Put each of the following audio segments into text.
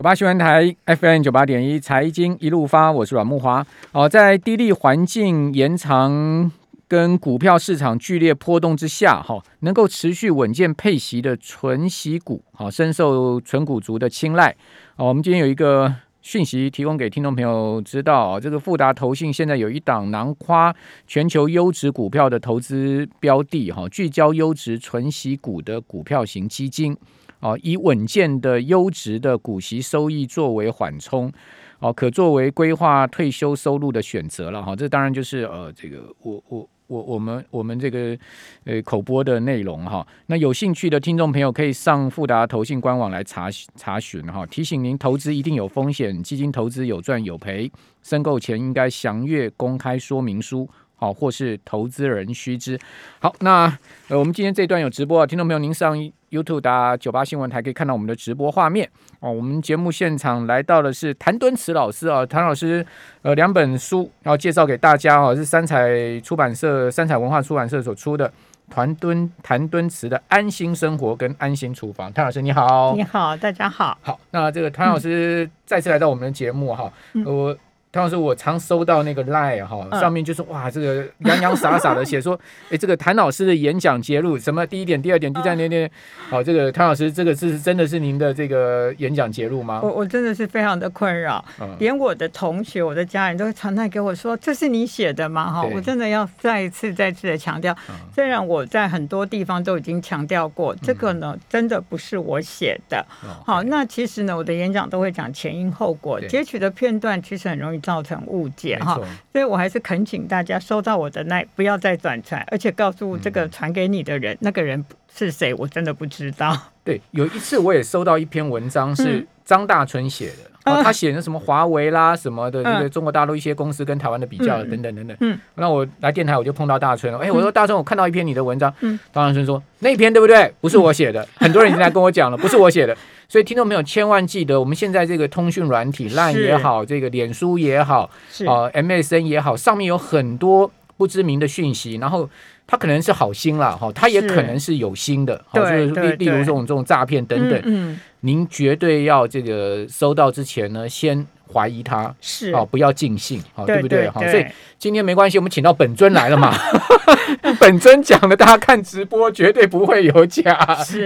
九八新闻台 FM 九八点一，财经一路发，我是阮木华。哦，在低利环境延长跟股票市场剧烈波动之下，哈，能够持续稳健配息的纯息股，好，深受纯股族的青睐。哦，我们今天有一个讯息提供给听众朋友知道，这个富达投信现在有一档囊夸全球优质股票的投资标的，哈，聚焦优质纯息股的股票型基金。哦，以稳健的优质的股息收益作为缓冲，哦，可作为规划退休收入的选择了哈。这当然就是呃，这个我我我我们我们这个呃口播的内容哈。那有兴趣的听众朋友可以上富达投信官网来查查询哈。提醒您，投资一定有风险，基金投资有赚有赔，申购前应该详阅公开说明书。好，或是投资人须知。好，那呃，我们今天这段有直播啊，听众朋友，您上 YouTube 打九八新闻台可以看到我们的直播画面哦。我们节目现场来到的是谭敦慈老师啊，谭老师呃两本书要介绍给大家哦，是三彩出版社、三彩文化出版社所出的谭敦谭敦慈的《安心生活》跟《安心厨房》。谭老师你好，你好，大家好。好，那这个谭老师再次来到我们的节目哈，我。当时我常收到那个 line 哈，上面就是哇，这个洋洋洒洒的写说，哎，这个谭老师的演讲节录什么第一点、第二点、第三点点，好，这个谭老师这个是真的是您的这个演讲节录吗？我我真的是非常的困扰，连我的同学、我的家人都常常给我说，这是你写的吗？哈，我真的要再一次、再次的强调，虽然我在很多地方都已经强调过，这个呢真的不是我写的。好，那其实呢，我的演讲都会讲前因后果，截取的片段其实很容易。造成误解哈，所以我还是恳请大家收到我的那不要再转传，而且告诉这个传给你的人，那个人是谁，我真的不知道。对，有一次我也收到一篇文章是张大春写的，他写的什么华为啦什么的，这个中国大陆一些公司跟台湾的比较等等等等。嗯，那我来电台我就碰到大春了，哎，我说大春，我看到一篇你的文章，嗯，张大春说那篇对不对？不是我写的，很多人已经来跟我讲了，不是我写的。所以听众朋友千万记得，我们现在这个通讯软体，LINE 也好，这个脸书也好，啊，MSN 也好，上面有很多不知名的讯息，然后他可能是好心啦哈，他也可能是有心的，好，就是例例如这种这种诈骗等等，嗯，您绝对要这个收到之前呢，先。怀疑他是哦，不要尽兴，好对不对？好，所以今天没关系，我们请到本尊来了嘛。本尊讲的，大家看直播绝对不会有假，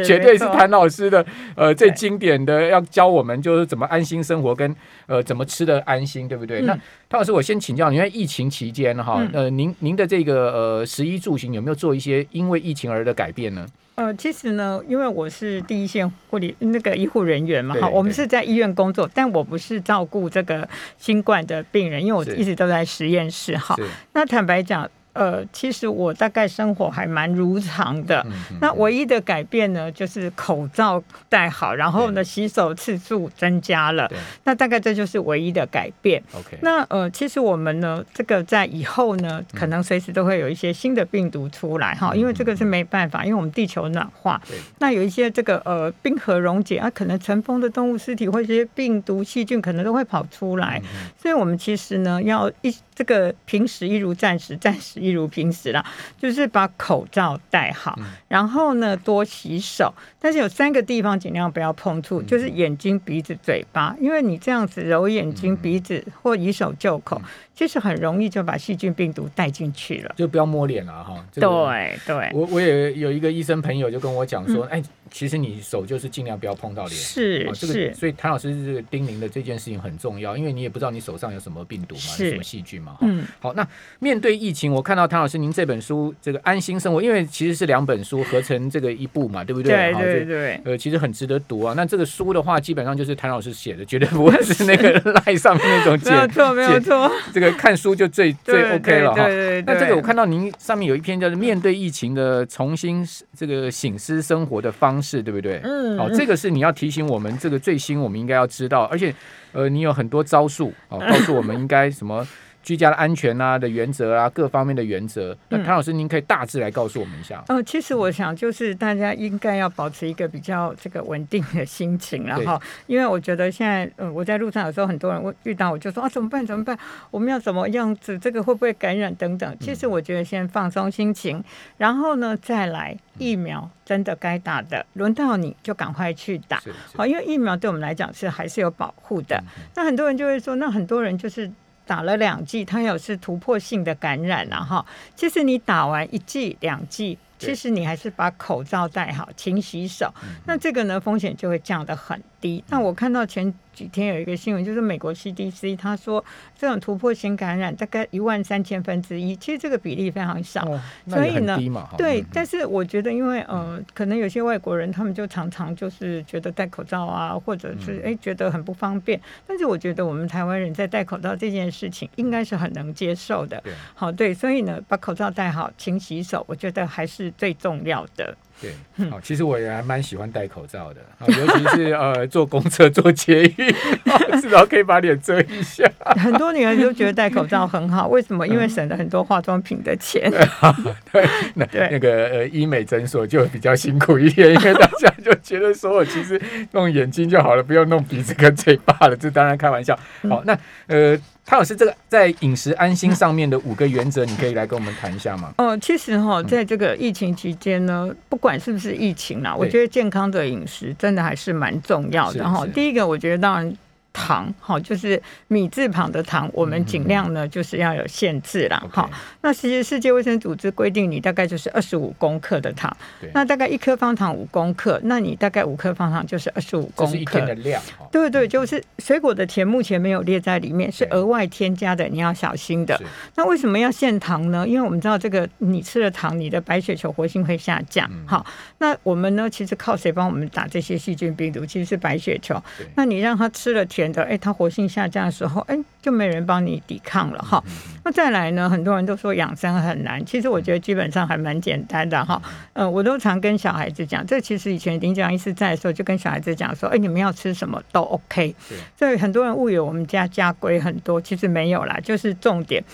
绝对是谭老师的呃最经典的，要教我们就是怎么安心生活，跟呃怎么吃的安心，对不对？那谭老师，我先请教，因为疫情期间哈，呃，您您的这个呃食衣住行有没有做一些因为疫情而的改变呢？呃，其实呢，因为我是第一线护理那个医护人员嘛，哈，我们是在医院工作，但我不是照顾这个新冠的病人，因为我一直都在实验室，哈。那坦白讲。呃，其实我大概生活还蛮如常的。那唯一的改变呢，就是口罩戴好，然后呢，洗手次数增加了。那大概这就是唯一的改变。OK。那呃，其实我们呢，这个在以后呢，可能随时都会有一些新的病毒出来哈，因为这个是没办法，因为我们地球暖化。那有一些这个呃冰河溶解啊，可能尘封的动物尸体或一些病毒细菌可能都会跑出来。所以我们其实呢，要一这个平时一如暂时，暂时。一如平时啦，就是把口罩戴好，然后呢多洗手，但是有三个地方尽量不要碰触，就是眼睛、鼻子、嘴巴，因为你这样子揉眼睛、鼻子或以手就口。其实很容易就把细菌病毒带进去了，就不要摸脸了哈。对对，我我也有一个医生朋友就跟我讲说，哎，其实你手就是尽量不要碰到脸。是是，所以谭老师这个叮咛的这件事情很重要，因为你也不知道你手上有什么病毒嘛，有什么细菌嘛。嗯，好，那面对疫情，我看到谭老师您这本书这个安心生活，因为其实是两本书合成这个一部嘛，对不对？对对对。呃，其实很值得读啊。那这个书的话，基本上就是谭老师写的，绝对不会是那个 赖上面那种没有错，没有错。这个。看书就最最 OK 了哈。那这个我看到您上面有一篇叫做“面对疫情的重新这个醒思生活的方式”，对不对？嗯。好，这个是你要提醒我们，这个最新我们应该要知道，而且呃，你有很多招数哦，告诉我们应该什么居家的安全啊的原则啊，各方面的原则。那潘老师，您可以大致来告诉我们一下。呃，其实我想就是大家应该要保持一个比较这个稳定的心情然对后因为我觉得现在嗯我在路上有时候很多人会遇到我就说啊怎么办怎么办，我们要怎么样子，这个会不会感染等等。其嗯实我觉得先放松心情，然后呢再来疫苗真的该打的，轮到你就赶快去打。好，因为疫苗对我们来讲是还是有保护的。那很多人就会说，那很多人就是打了两剂，它有是突破性的感染啊哈。其实你打完一剂、两剂，其实你还是把口罩戴好，勤洗手，嗯那这个呢风险就会降得很低。那我看到前几天有一个新闻，就是美国 CDC 他说这种突破性感染大概一万三千分之一，其实这个比例非常少。哦，所以呢对嗯，但是我觉得，因为呃，可能有些外国人他们就常常就是觉得戴口罩啊，或者是哎、觉得很不方便。但是我觉得我们台湾人在戴口罩这件事情，应该是很能接受的。对好，对，所以呢，把口罩戴好，勤洗手，我觉得还是最重要的。对，嗯好，其实我也还蛮喜欢戴口罩的，啊尤其是呃坐公车、坐捷运，啊 至少可以把脸遮一下。很多女人都觉得戴口罩很好，为什么？因为省了很多化妆品的钱。那对那个呃医美诊所就比较辛苦一点，因为大家就觉得说我其实弄眼睛就好了，不用弄鼻子跟嘴巴了。这当然开玩笑。嗯好，那呃汤老师这个在饮食安心上面的五个原则，你可以来跟我们谈一下吗？哦，其实哈，嗯在这个疫情期间呢，不管是不是疫情啦，我对觉得健康的饮食真的还是蛮重要的哈是。第一个，我觉得当然。糖，哈，就是米字旁的糖，我们尽量呢就是要有限制啦，哈、OK，那其实世界卫生组织规定，你大概就是二十五公克的糖，那大概一颗方糖五公克，那你大概五颗方糖就是二十五公这是一天克的。量。对对，就是水果的甜目前没有列在里面，是额外添加的，你要小心的。那为什么要限糖呢？因为我们知道这个，你吃了糖，你的白血球活性会下降。嗯好，那我们呢，其实靠谁帮我们打这些细菌病毒？其实是白血球。那你让他吃了甜的，哎，它活性下降的时候，哎，就没人帮你抵抗了哈。嗯那再来呢，很多人都说养生很难，其实我觉得基本上还蛮简单的哈。嗯，我都常跟小孩子讲，这其实以前林讲医师在的时候，就跟小孩子讲说，哎，你们要吃什么都 OK。所以很多人误以为我们家家规很多，其实没有啦，就是重点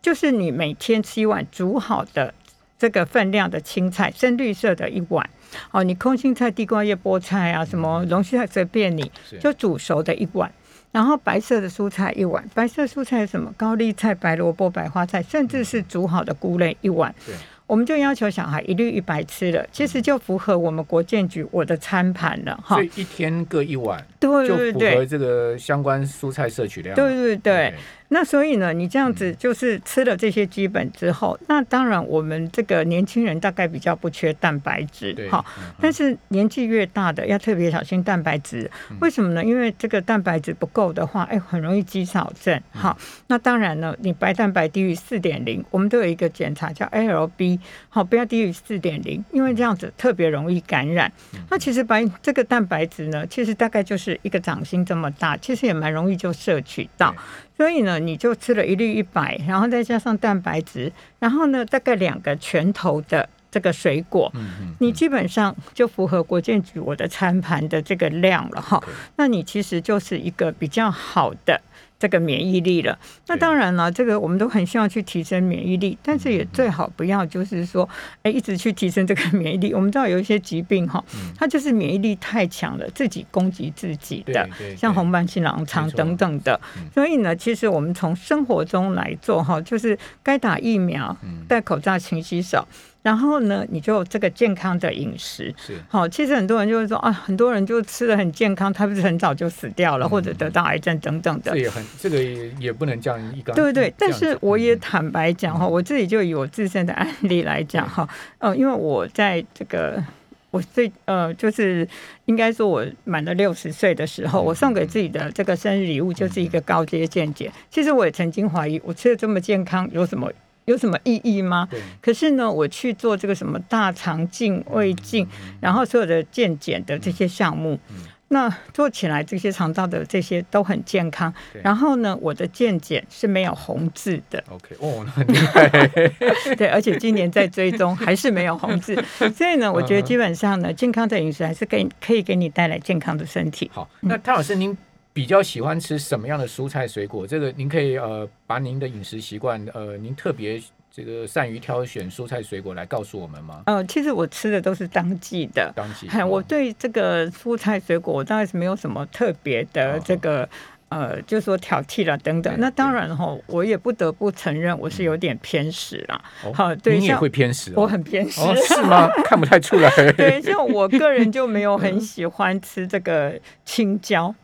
就是你每天吃一碗煮好的这个分量的青菜，深绿色的一碗。哦，你空心菜、地瓜叶、菠菜啊，什么龙须菜随便你，就煮熟的一碗。然后白色的蔬菜一碗，白色蔬菜有什么高丽菜、白萝卜、白花菜，甚至是煮好的菇类一碗对。我们就要求小孩一律一白吃了，其实就符合我们国建局我的餐盘了哈所。以一天各一碗，对就符合这个相关蔬菜摄取量。对对对那所以呢，你这样嗯子就是吃了这些基本之后，那当然我们这个年轻人大概比较不缺蛋白质对，哈。嗯但是年纪越大的要特别小心蛋白质，为什么呢？因为这个蛋白质不够的话，哎，很容易肌少症。好，那当然呢，你白蛋白低于四点零，我们都有一个检查叫 ALB，好，不要低于四点零，因为这样子特别容易感染。那其实白这个蛋白质呢，其实大概就是一个掌心这么大，其实也蛮容易就摄取到对。所以呢，你就吃了一粒一百，然后再加上蛋白质，然后呢，大概两个拳头的这个水果，嗯嗯，你基本上就符合国建局我的餐盘的这个量了哈。那你其实就是一个比较好的这个免疫力了。那对当然了，这个我们都很希望去提升免疫力，但是嗯也最好不要就是说，哎，一直去提升这个免疫力。我们知道有一些疾病哈，嗯它就是免疫力太强了，自己攻击自己的。像对红斑性狼疮等等的嗯，所以呢，其实我们从生活中来做哈，就是该打疫苗嗯，戴口罩、勤洗手，然后呢，你就这个健康的饮食。是好，其实很多人就会说啊，很多人就吃的很健康，他不是很早就死掉了，嗯或者得到癌症等等的这。也很这个也也不能这样一竿。对对，但这样子是我也嗯坦白讲哈，我自己就以我自身的案例来讲哈，呃，因为我在这个我最呃，就是应该说，我满了六十岁的时候，嗯我送给自己的这个生日礼物就是一个高阶见解。其实我也曾经怀疑，我吃的这么健康有什么有什么意义吗？对可是呢，我去做这个什么大肠镜、胃镜，然后所有的健检的这些项目嗯，那做起来这些肠道的这些都很健康。然后呢，我的健检是没有红字的，OK 哦，那很厉害。对，而且今年在追踪还是没有红字，所以呢，我觉得基本上呢，健康的饮食还是给可以给你带来健康的身体。好，那汤老师您比较喜欢吃什么样的蔬菜水果？这个您可以呃把您的饮食习惯呃您特别这个善于挑选蔬菜水果来告诉我们吗？呃，其实我吃的都是当季的，当季。嗨，我对这个蔬菜水果，我大概是没有什么特别的这个。呃，就说挑剔了等等，那当然哈，我也不得不承认我是有点偏食啦。好，对，你也会偏食，我很偏食，是吗？看不太出来。对，像我个人就没有很喜欢吃这个青椒。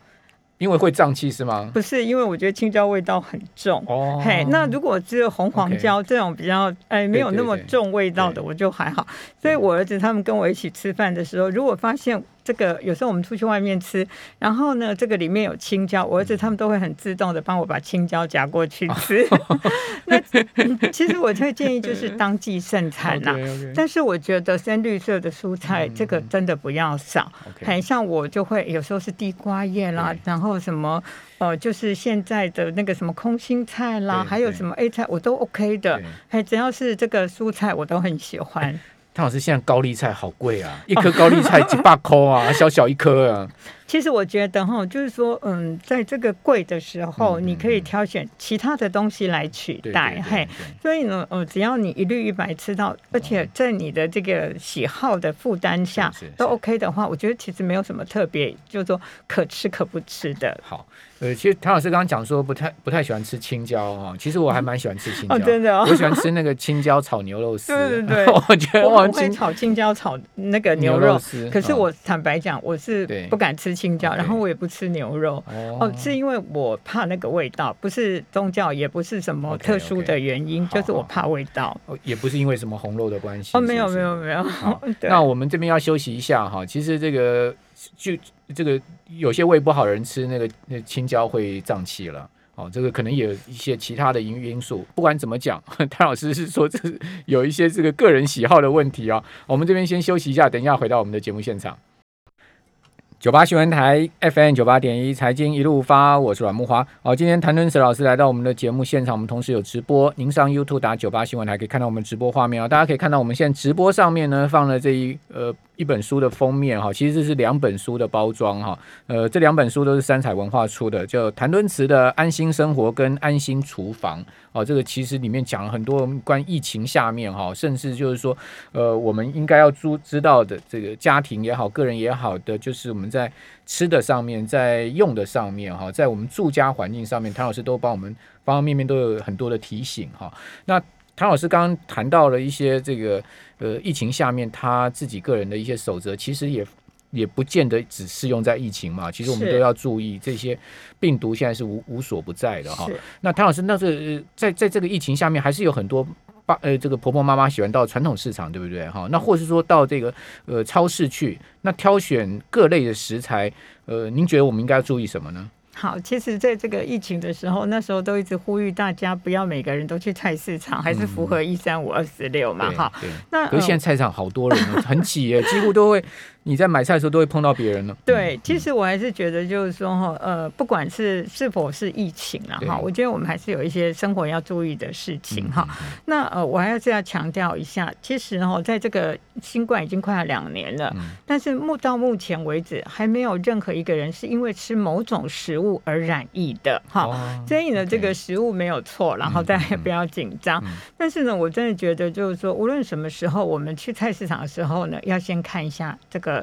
因为会胀气是吗？不是，因为我觉得青椒味道很重。哦，嘿，那如果只有红黄椒这种比较哎没有那么重味道的，我就还好。所以我儿子他们跟我一起吃饭的时候，如果发现这个有时候我们出去外面吃，然后呢这个里面有青椒，我儿子他们都会很自动的帮我把青椒夹过去吃。那其实我会建议就是当季盛产呐，但是我觉得深绿色的蔬菜这个真的不要少。很像我就会有时候是地瓜叶啦，然后什么呃，就是现在的那个什么空心菜啦，还有什么 A 菜，我都 OK 的。还只要是这个蔬菜，我都很喜欢。汤老师，现在高丽菜好贵啊，一颗高丽菜几百块啊，小小一颗啊。其实我觉得哈，就是说，嗯，在这个贵的时候，你可以挑选其他的东西来取代，嘿。所以呢，呃，只要你一律一百吃到，而且在你的这个喜好的负担下都 OK 的话，我觉得其实没有什么特别，就是说可吃可不吃的。好，呃，其实唐老师刚刚讲说不太不太喜欢吃青椒哈，其实我还蛮喜欢吃青椒，真的，我喜欢吃那个青椒炒牛肉丝。对对对，我觉得我会炒青椒炒那个牛肉丝，可是我坦白讲，我是不敢吃青椒，然后我也。不吃牛肉哦，是因为我怕那个味道，不是宗教，也不是什么特殊的原因，就是我怕味道。哦，也不是因为什么红肉的关系。哦，没有没有没有。那我们这边要休息一下哈。其实这个就这个有些胃不好人吃那个那青椒会胀气了。哦，这个可能也有一些其他的因因素。不管怎么讲，谭老师是说这是有一些这个个人喜好的问题啊。我们这边先休息一下，等一下回到我们的节目现场。九八新闻台 FM 九八点一财经一路发，我是阮木华。好，今天谭敦慈老师来到我们的节目现场，我们同时有直播。您上 YouTube 打九八新闻台可以看到我们直播画面啊，大家可以看到我们现在直播上面呢放了这一呃。一本书的封面哈，其实这是两本书的包装哈。呃，这两本书都是三彩文化出的，叫谭敦慈的《安心生活》跟《安心厨房》哦。这个其实里面讲了很多关疫情下面哈，甚至就是说，呃，我们应该要知知道的这个家庭也好，个人也好的，就是我们在吃的上面，在用的上面哈，在我们住家环境上面，谭老师都帮我们方方面面都有很多的提醒哈。那谭老师刚刚谈到了一些这个呃疫情下面他自己个人的一些守则，其实也也不见得只适用在疫情嘛。其实我们都要注意这些病毒现在是无无所不在的哈。那唐老师，那是在在这个疫情下面，还是有很多爸呃这个婆婆妈妈喜欢到传统市场，对不对哈？那或是说到这个呃超市去，那挑选各类的食材，呃，您觉得我们应该要注意什么呢？好，其实在这个疫情的时候，那时候都一直呼吁大家不要每个人都去菜市场，还是符合一三五二四六嘛，哈。那可是现在菜场好多人，很挤耶，几乎都会。你在买菜的时候都会碰到别人呢。对，其实我还是觉得就是说哈，呃，不管是是否是疫情了哈，我觉得我们还是有一些生活要注意的事情哈。那呃，我还是要强调一下，其实哈，在这个新冠已经快要两年了，但是目到目前为止还没有任何一个人是因为吃某种食物而染疫的哈。所以呢，这个食物没有错，然后大家也不要紧张。但是呢，我真的觉得就是说，无论什么时候我们去菜市场的时候呢，要先看一下这个。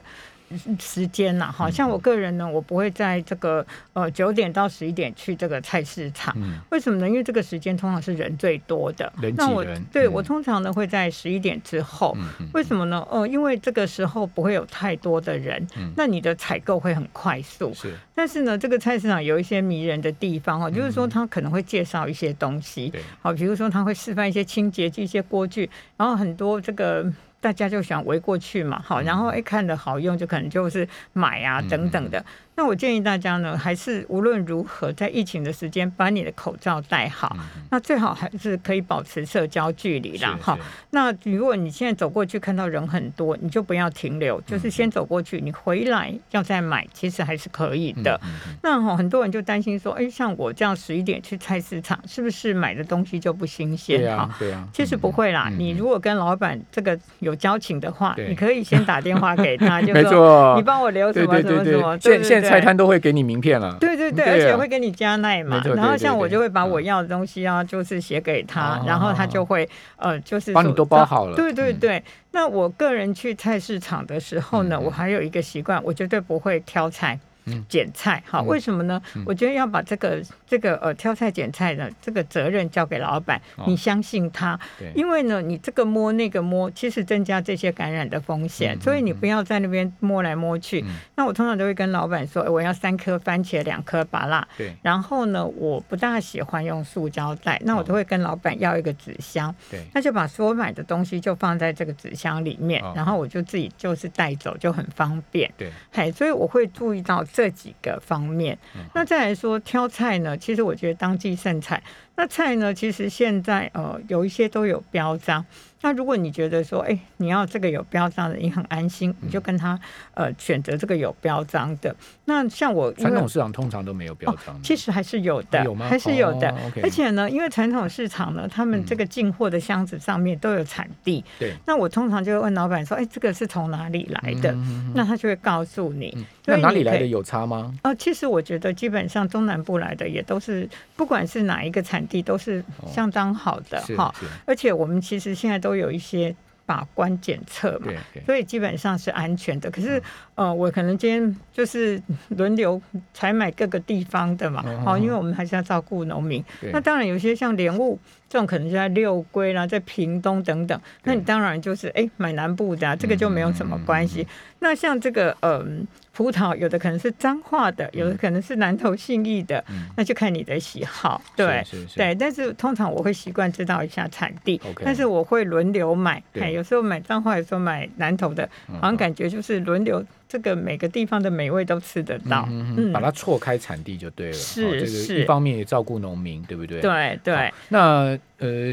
时间呐，好，像我个人呢，我不会在这个呃九点到十一点去这个菜市场，为什么呢？因为这个时间通常是人最多的。那我对我通常呢会在十一点之后，为什么呢？哦，因为这个时候不会有太多的人，那你的采购会很快速。是，但是呢，这个菜市场有一些迷人的地方哦，就是说他可能会介绍一些东西，好，比如说他会示范一些清洁剂、一些锅具，然后很多这个。大家就想围过去嘛，好，然后一看的好用，就可能就是买啊等等的。那我建议大家呢，还是无论如何，在疫情的时间，把你的口罩戴好。那最好还是可以保持社交距离啦，哈。那如果你现在走过去看到人很多，你就不要停留，就是先走过去，你回来要再买，其实还是可以的。那哈，很多人就担心说，哎，像我这样十一点去菜市场，是不是买的东西就不新鲜？对啊，对啊。其实不会啦，你如果跟老板这个有交情的话，你可以先打电话给他，就说你帮我留什么什么什么。现现对菜摊都会给你名片了。对对对，对啊而且会给你加奈嘛。然后像我就会把嗯我要的东西啊，就是写给他哦，然后他就会呃，就是帮你都包好了对对嗯对。那我个人去菜市场的时候呢，我还有一个习惯，我绝对不会挑菜。嗯。捡菜，好，嗯。为什么呢？我觉得要把这个这个呃挑菜捡菜的这个责任交给老板，哦。你相信他，对，因为呢，你这个摸那个摸，其实增加这些感染的风险，嗯所以你不要在那边摸来摸去。嗯。那我通常都会跟老板说，哎我要三颗番茄，两颗芭辣。对。然后呢，我不大喜欢用塑胶袋，那我都会跟老板要一个纸箱，对，那就把所有买的东西就放在这个纸箱里面，哦。然后我就自己就是带走，就很方便。对，嘿，所以我会注意到这几个方面。嗯那再来说挑菜呢，其实我觉得当季剩菜，那菜呢，其实现在呃有一些都有标章。那如果你觉得说，哎、你要这个有标章的，你很安心，嗯你就跟他呃选择这个有标章的。那像我传统市场通常都没有标章的。其实还是有的，哦有吗还是有的。而且呢，因为传统市场呢，他们这个进货的箱子上面都有产地。对，那我通常就会问老板说：“哎，这个是从哪里来的？”那他就会告诉你。嗯那哪里来的有差吗？哦，其实我觉得基本上中南部来的也都是，不管是哪一个产地，都是相当好的哈。是，而且我们其实现在都有一些把关检测嘛所以基本上是安全的。可是，嗯呃，我可能今天就是轮流采买各个地方的嘛，好、因为我们还是要照顾农民。那当然有些像莲雾这种，可能就在六龟啦，在屏东等等，那你当然就是哎、买南部的、啊，这个就没有什么关系。嗯那像这个嗯。葡萄有的可能是彰化的，有的可能是南投信义的，嗯那就看你的喜好。对，是是是对，但是通常我会习惯知道一下产地但是我会轮流买，对哎，有时候买彰化，有时候买南投的，嗯好像感觉就是轮流，这个每个地方的美味都吃得到。嗯嗯，把它错开产地就对了。是哦这个是一方面也照顾农民，对不对？。对对，那呃，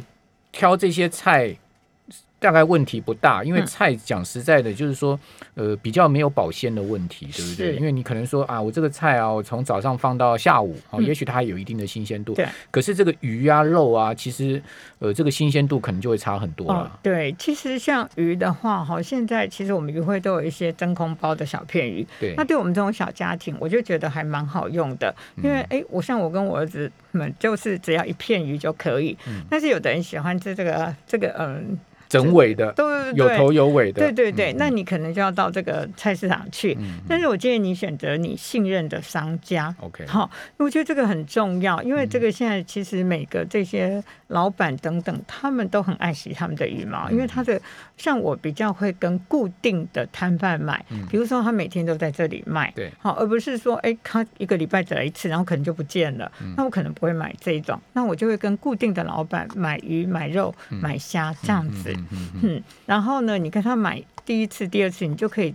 挑这些菜大概问题不大，因为嗯菜讲实在的，就是说呃比较没有保鲜的问题，对不对？因为你可能说啊，我这个菜啊，我从早上放到下午，哦，嗯也许它还有一定的新鲜度。对。可是这个鱼啊、肉啊，其实呃这个新鲜度可能就会差很多哦了。，对，其实像鱼的话，哈，现在其实我们鱼会都有一些真空包的小片鱼，对那对我们这种小家庭，我就觉得还蛮好用的，因为哎、我像我跟我儿子们，就是只要一片鱼就可以。嗯但是有的人喜欢吃这个这个嗯，整尾的，对对有头有尾的。对对对，嗯。那你可能就要到这个菜市场去。嗯但是我建议你选择你信任的商家。OK，好，我觉得这个很重要，因为这嗯个现在其实每个这些老板等等，他们都很爱惜他们的羽毛，因为他的像我比较会跟固定的摊贩买，嗯。比如说他每天都在这里卖，对。好，而不是说哎他一个礼拜只来一次，然后可能就不见了，那我可能不会买这一种，那我就会跟固定的老板买鱼、买肉、买虾这样子，嗯嗯嗯。嗯，然后呢，你跟他买第一次、第二次，你就可以，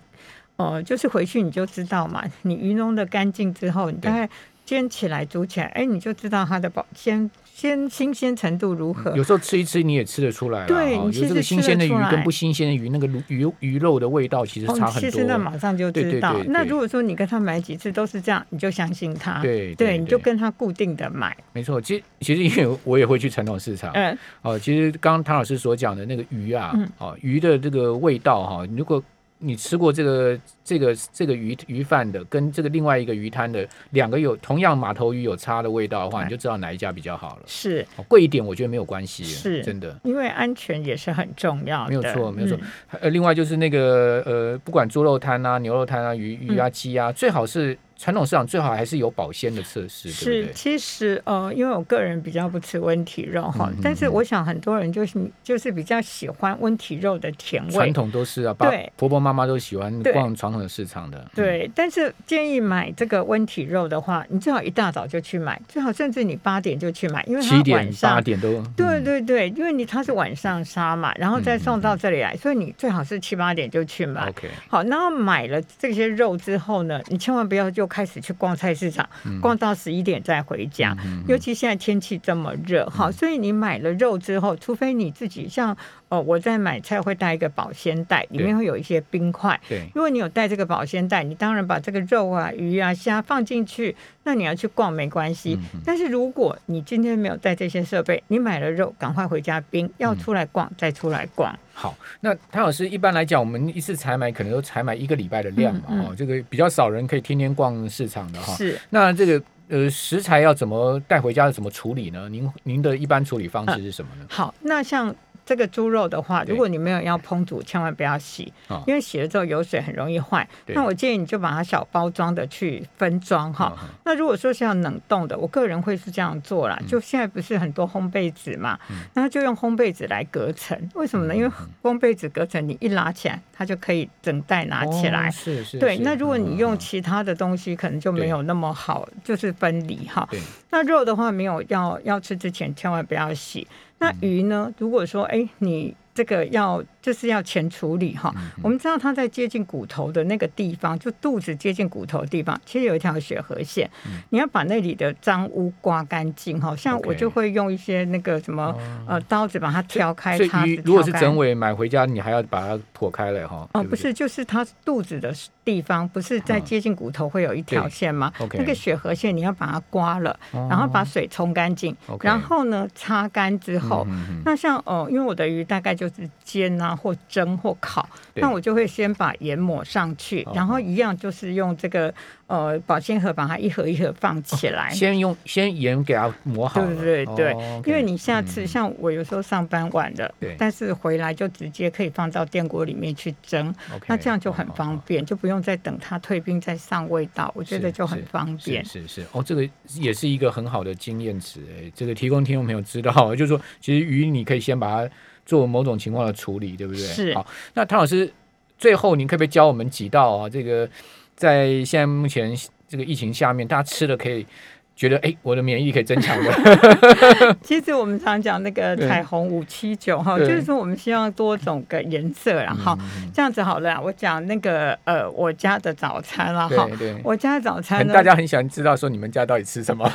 呃，就是回去你就知道嘛，你鱼弄的干净之后，你大概煎起来、煮起来，哎，你就知道它的保鲜鲜新鲜程度如何。有时候吃一吃你也吃得出来啦，对哦你其实吃有这个新鲜的鱼跟不新鲜的鱼，那个鱼鱼肉的味道其实差很多。哦其实那马上就知道。对对那如果说你跟他买几次都是这样，你就相信他。对对对，你就跟他固定的买。没错，其实其实因为我也会去传统市场，嗯，哦，其实刚刚唐老师所讲的那个鱼啊，嗯哦，鱼的这个味道哈、如果你吃过这个这个这个鱼鱼饭的，跟这个另外一个鱼摊的两个有同样码头鱼有差的味道的话，哎你就知道哪一家比较好了。是哦贵一点我觉得没有关系，是真的。因为安全也是很重要的。没有错没有错嗯呃，另外就是那个呃，不管猪肉摊啊、牛肉摊啊、鱼鱼嗯啊、鸡啊，最好是传统市场最好还是有保鲜的测试，对是？其实呃，因为我个人比较不吃温体肉哈，嗯嗯但是我想很多人就是就是比较喜欢温体肉的甜味传。统都是啊，爸对婆婆妈妈都喜欢逛传统的市场的。嗯对，但是建议买这个温体肉的话，你最好一大早就去买，最好甚至你八点就去买，因为它七点八。点都对嗯对对，因为你它是晚上杀嘛，然后再送到这里来，所以你最好是七八点就去买。OK，好，然后买了这些肉之后呢，你千万不要就开始去逛菜市场，逛到十一点再回家。嗯尤其现在天气这么热，好，所以你买了肉之后，除非你自己像呃我在买菜会带一个保鲜袋，里面会有一些冰块。对，如果你有带这个保鲜袋，你当然把这个肉啊、鱼啊、虾放进去，那你要去逛没关系。嗯但是如果你今天没有带这些设备，你买了肉，赶快回家冰，要嗯出来逛再出来逛。好，那谭老师一般来讲，我们一次采买可能都采买一个礼拜的量嘛，哦，这个比较少人可以天天逛市场的哈。是。那这个呃食材要怎么带回家，怎么处理呢？您您的一般处理方式是什么呢？好，那像这个猪肉的话，如果你没有要烹煮，千万不要洗，啊因为洗了之后油水很容易坏。那我建议你就把它小包装的去分装哈。那如果说是要冷冻的，我个人会是这样做啦。就现在不是很多烘焙纸嘛，那就用烘焙纸来隔层。为什么呢？嗯因为烘焙纸隔层，你一拉起来，它就可以整袋拿起来哦。是是。对，那如果你用其他的东西，可能就没有那么好，就是分离哈。对那肉的话，没有要要吃之前千万不要洗。那嗯鱼呢？如果说哎，你这个要就是要前处理哈，嗯我们知道它在接近骨头的那个地方，就肚子接近骨头的地方，其实有一条血河线，你要把那里的脏污刮干净哈。像我就会用一些那个什么呃刀子把它挑开，所以叉子鱼如果是整尾买回家，你还要把它剖开了哈。哦，对对？不是，就是它肚子的地方，不是在嗯接近骨头会有一条对线吗？那个血河线你要把它刮了，哦。然后把水冲干净然后呢擦干之后，那像哦，因为我的鱼大概就是煎啊或蒸或烤，那我就会先把盐抹上去哦，然后一样就是用这个呃保鲜盒把它一盒一盒放起来。先用先盐给它抹好了。对对对，哦，OK。因为你下次、嗯。像我有时候上班晚了对，但是回来就直接可以放到电锅里面去蒸那这样就很方便，就不用再等它退冰再上味道，我觉得就很方便。是是是，哦，这个也是一个很好的经验值哎，这个提供听众朋友知道，就是说，其实鱼你可以先把它做某种情况的处理，对不对？是好，那唐老师最后您可不可以教我们几道啊？这个在现在目前这个疫情下面，大家吃了可以觉得哎，我的免疫力可以增强的。其实我们常讲那个彩虹五七九哈，就是说我们希望多种个颜色啦哈。嗯这样子好了，我讲那个呃我家的早餐啦哈。我家的早餐呢，大家很喜欢知道说你们家到底吃什么，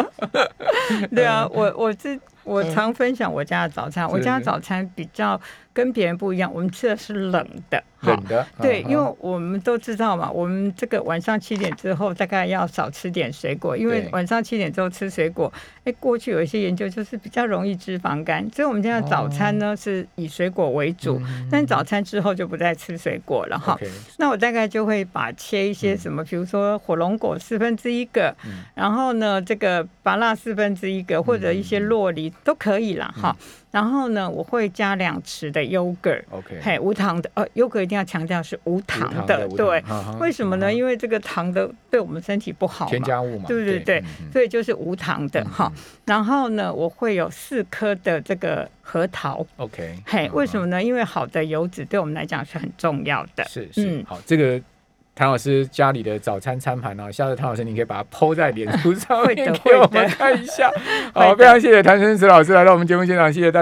对啊，我我是我常分享我家的早餐，我家的早餐比较跟别人不一样，我们吃的是冷的，哈冷的。对，嗯。因为我们都知道嘛，我们这个晚上七点之后大概要少吃点水果，因为晚上七点之后吃水果，哎，过去有一些研究就是比较容易脂肪肝，所以我们现在早餐呢、是以水果为主，但早餐之后就不再吃水果了哈。那我大概就会把切一些什么，比如说火龙果四分之一个，嗯。然后呢，这个芭乐四分之一个，或者一些洛梨都可以啦哈。然后呢，我会加两匙的 yogurt，OK，嘿，无糖的，呃，yogurt 一定要强调是无糖的，对。为什么呢？因为这个糖的对我们身体不好嘛，添加物嘛，对对对所以就是无糖的哈。然后呢，我会有四颗的这个核桃，OK，嘿，嗯为什么呢？因为好的油脂对我们来讲是很重要的。是是，嗯。好，这个谭老师家里的早餐餐盘呢，下次谭老师你可以把它抛在脸书上面 给我们看一下。好，非常谢谢谭生慈老师来到我们节目现场，谢谢大家。